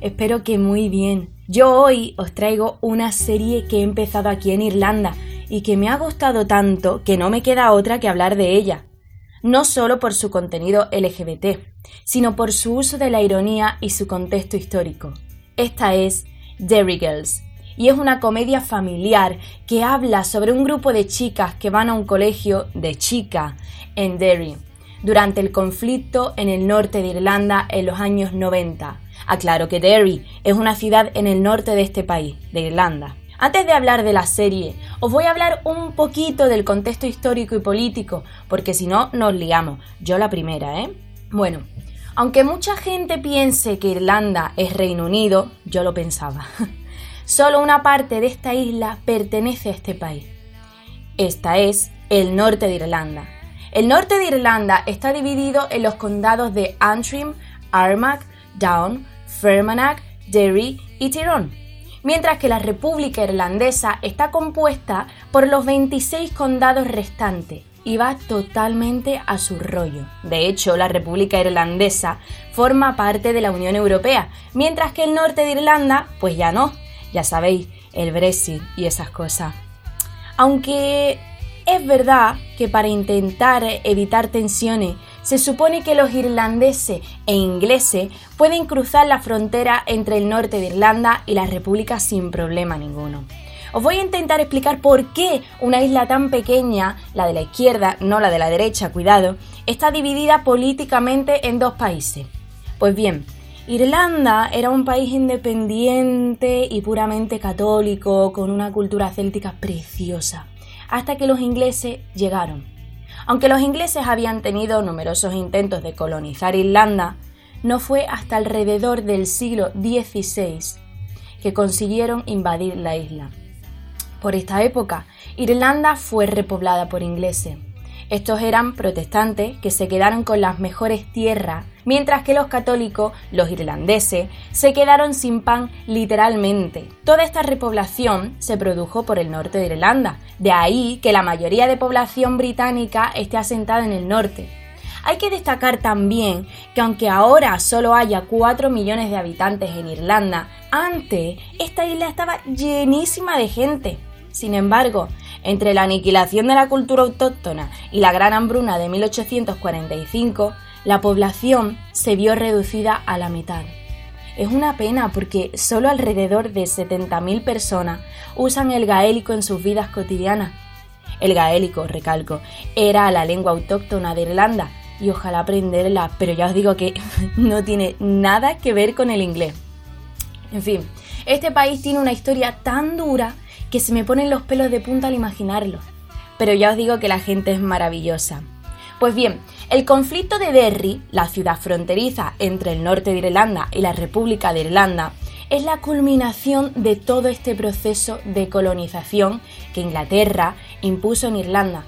Espero que muy bien. Yo hoy os traigo una serie que he empezado aquí en Irlanda y que me ha gustado tanto que no me queda otra que hablar de ella. No solo por su contenido LGBT, sino por su uso de la ironía y su contexto histórico. Esta es Derry Girls, y es una comedia familiar que habla sobre un grupo de chicas que van a un colegio de chica en Derry durante el conflicto en el norte de Irlanda en los años 90 Aclaro que Derry es una ciudad en el norte de este país, de Irlanda. Antes de hablar de la serie, os voy a hablar un poquito del contexto histórico y político, porque si no, nos liamos. Yo la primera, ¿eh? Bueno, aunque mucha gente piense que Irlanda es Reino Unido, yo lo pensaba. Solo una parte de esta isla pertenece a este país. Esta es el norte de Irlanda. El norte de Irlanda está dividido en los condados de Antrim, Armagh, Down, Fermanagh, Derry y Tyrone, mientras que la República Irlandesa está compuesta por los 26 condados restantes y va totalmente a su rollo. De hecho, la República Irlandesa forma parte de la Unión Europea, mientras que el norte de Irlanda, pues ya no, ya sabéis, el Brexit y esas cosas. Aunque es verdad que para intentar evitar tensiones se supone que los irlandeses e ingleses pueden cruzar la frontera entre el norte de Irlanda y la República sin problema ninguno. Os voy a intentar explicar por qué una isla tan pequeña, la de la izquierda, no la de la derecha, cuidado, está dividida políticamente en dos países. Pues bien, Irlanda era un país independiente y puramente católico, con una cultura céltica preciosa, hasta que los ingleses llegaron aunque los ingleses habían tenido numerosos intentos de colonizar Irlanda, no fue hasta alrededor del siglo XVI que consiguieron invadir la isla. Por esta época, Irlanda fue repoblada por ingleses. Estos eran protestantes que se quedaron con las mejores tierras, mientras que los católicos, los irlandeses, se quedaron sin pan literalmente. Toda esta repoblación se produjo por el norte de Irlanda, de ahí que la mayoría de población británica esté asentada en el norte. Hay que destacar también que aunque ahora solo haya 4 millones de habitantes en Irlanda, antes esta isla estaba llenísima de gente. Sin embargo, entre la aniquilación de la cultura autóctona y la gran hambruna de 1845, la población se vio reducida a la mitad. Es una pena porque solo alrededor de 70.000 personas usan el gaélico en sus vidas cotidianas. El gaélico, recalco, era la lengua autóctona de Irlanda y ojalá aprenderla, pero ya os digo que no tiene nada que ver con el inglés. En fin, este país tiene una historia tan dura que se me ponen los pelos de punta al imaginarlo. Pero ya os digo que la gente es maravillosa. Pues bien, el conflicto de Derry, la ciudad fronteriza entre el norte de Irlanda y la República de Irlanda, es la culminación de todo este proceso de colonización que Inglaterra impuso en Irlanda.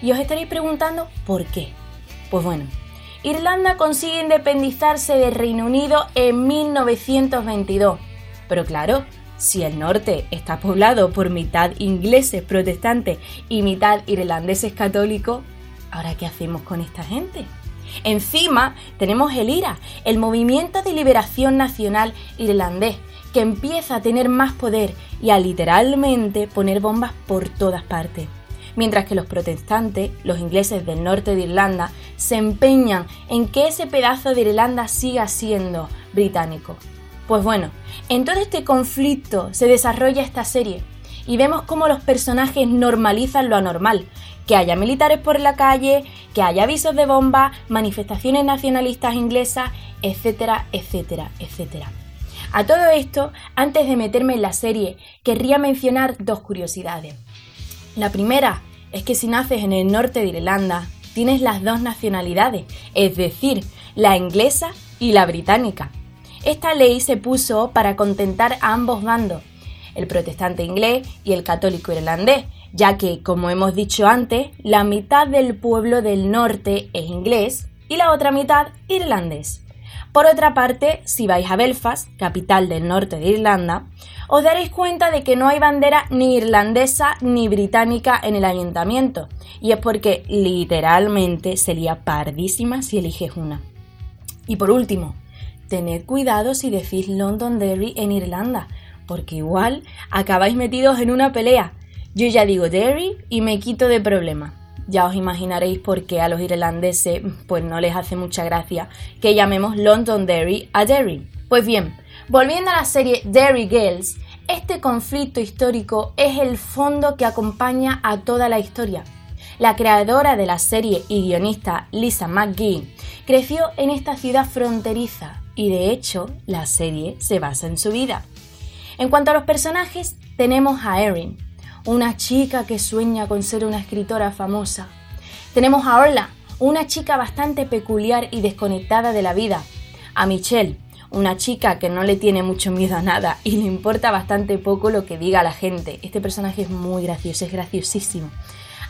Y os estaréis preguntando por qué. Pues bueno, Irlanda consigue independizarse del Reino Unido en 1922. Pero claro, si el norte está poblado por mitad ingleses protestantes y mitad irlandeses católicos, ¿ahora qué hacemos con esta gente? Encima tenemos el IRA, el Movimiento de Liberación Nacional Irlandés, que empieza a tener más poder y a literalmente poner bombas por todas partes. Mientras que los protestantes, los ingleses del norte de Irlanda, se empeñan en que ese pedazo de Irlanda siga siendo británico. Pues bueno, en todo este conflicto se desarrolla esta serie y vemos cómo los personajes normalizan lo anormal, que haya militares por la calle, que haya avisos de bomba, manifestaciones nacionalistas inglesas, etcétera, etcétera, etcétera. A todo esto, antes de meterme en la serie, querría mencionar dos curiosidades. La primera es que si naces en el norte de Irlanda, tienes las dos nacionalidades, es decir, la inglesa y la británica. Esta ley se puso para contentar a ambos bandos, el protestante inglés y el católico irlandés, ya que, como hemos dicho antes, la mitad del pueblo del norte es inglés y la otra mitad irlandés. Por otra parte, si vais a Belfast, capital del norte de Irlanda, os daréis cuenta de que no hay bandera ni irlandesa ni británica en el ayuntamiento, y es porque literalmente sería pardísima si eliges una. Y por último, tened cuidado si decís Londonderry en Irlanda, porque igual acabáis metidos en una pelea. Yo ya digo Derry y me quito de problema. Ya os imaginaréis por qué a los irlandeses pues no les hace mucha gracia que llamemos Londonderry a Derry. Pues bien, volviendo a la serie Derry Girls, este conflicto histórico es el fondo que acompaña a toda la historia. La creadora de la serie y guionista Lisa McGee creció en esta ciudad fronteriza y de hecho la serie se basa en su vida. En cuanto a los personajes, tenemos a Erin, una chica que sueña con ser una escritora famosa. Tenemos a Orla, una chica bastante peculiar y desconectada de la vida. A Michelle, una chica que no le tiene mucho miedo a nada y le importa bastante poco lo que diga la gente. Este personaje es muy gracioso, es graciosísimo.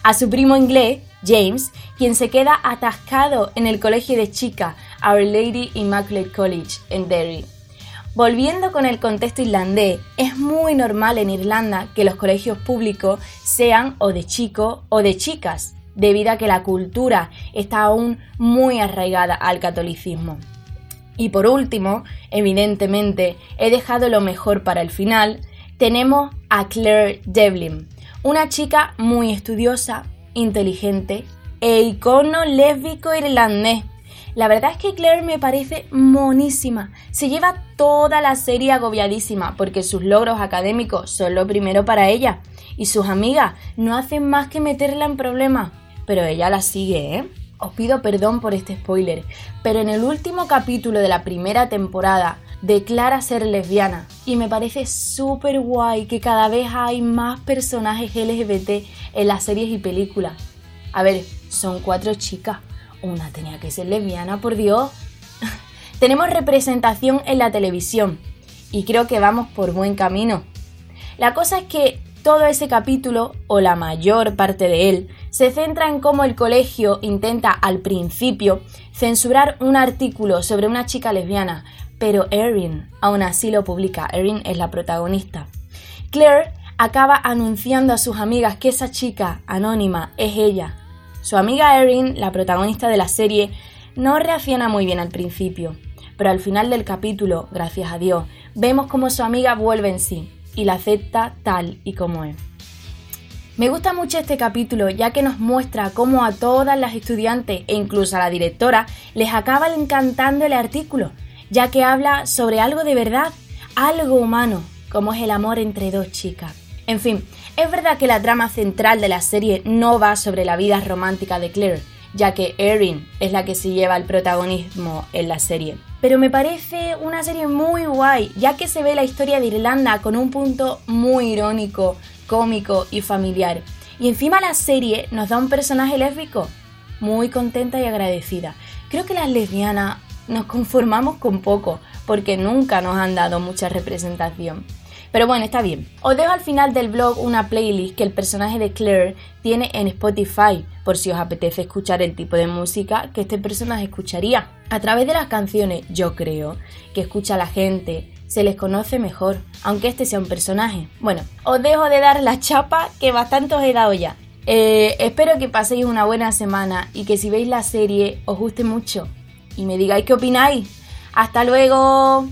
A su primo inglés, James, quien se queda atascado en el colegio de chica Our Lady Immaculate College en Derry. Volviendo con el contexto irlandés, es muy normal en Irlanda que los colegios públicos sean o de chicos o de chicas, debido a que la cultura está aún muy arraigada al catolicismo. Y por último, evidentemente, he dejado lo mejor para el final, tenemos a Claire Devlin, una chica muy estudiosa, inteligente e icono lésbico irlandés la verdad es que Claire me parece monísima. Se lleva toda la serie agobiadísima porque sus logros académicos son lo primero para ella y sus amigas no hacen más que meterla en problemas. Pero ella la sigue, ¿eh? Os pido perdón por este spoiler, pero en el último capítulo de la primera temporada declara ser lesbiana y me parece súper guay que cada vez hay más personajes LGBT en las series y películas. A ver, son cuatro chicas una tenía que ser lesbiana, por Dios. Tenemos representación en la televisión y creo que vamos por buen camino. La cosa es que todo ese capítulo, o la mayor parte de él, se centra en cómo el colegio intenta al principio censurar un artículo sobre una chica lesbiana, pero Erin aún así lo publica. Erin es la protagonista. Claire acaba anunciando a sus amigas que esa chica anónima es ella, su amiga Erin, la protagonista de la serie, no reacciona muy bien al principio, pero al final del capítulo, gracias a Dios, vemos como su amiga vuelve en sí y la acepta tal y como es. Me gusta mucho este capítulo ya que nos muestra cómo a todas las estudiantes e incluso a la directora les acaba encantando el artículo, ya que habla sobre algo de verdad, algo humano, como es el amor entre dos chicas. En fin, es verdad que la trama central de la serie no va sobre la vida romántica de Claire, ya que Erin es la que se lleva el protagonismo en la serie. Pero me parece una serie muy guay, ya que se ve la historia de Irlanda con un punto muy irónico, cómico y familiar. Y encima la serie nos da un personaje lésbico. Muy contenta y agradecida. Creo que las lesbianas nos conformamos con poco, porque nunca nos han dado mucha representación. Pero bueno, está bien. Os dejo al final del blog una playlist que el personaje de Claire tiene en Spotify, por si os apetece escuchar el tipo de música que este personaje escucharía. A través de las canciones, yo creo, que escucha la gente, se les conoce mejor, aunque este sea un personaje. Bueno, os dejo de dar la chapa que bastante os he dado ya. Eh, espero que paséis una buena semana y que si veis la serie os guste mucho y me digáis qué opináis. ¡Hasta luego!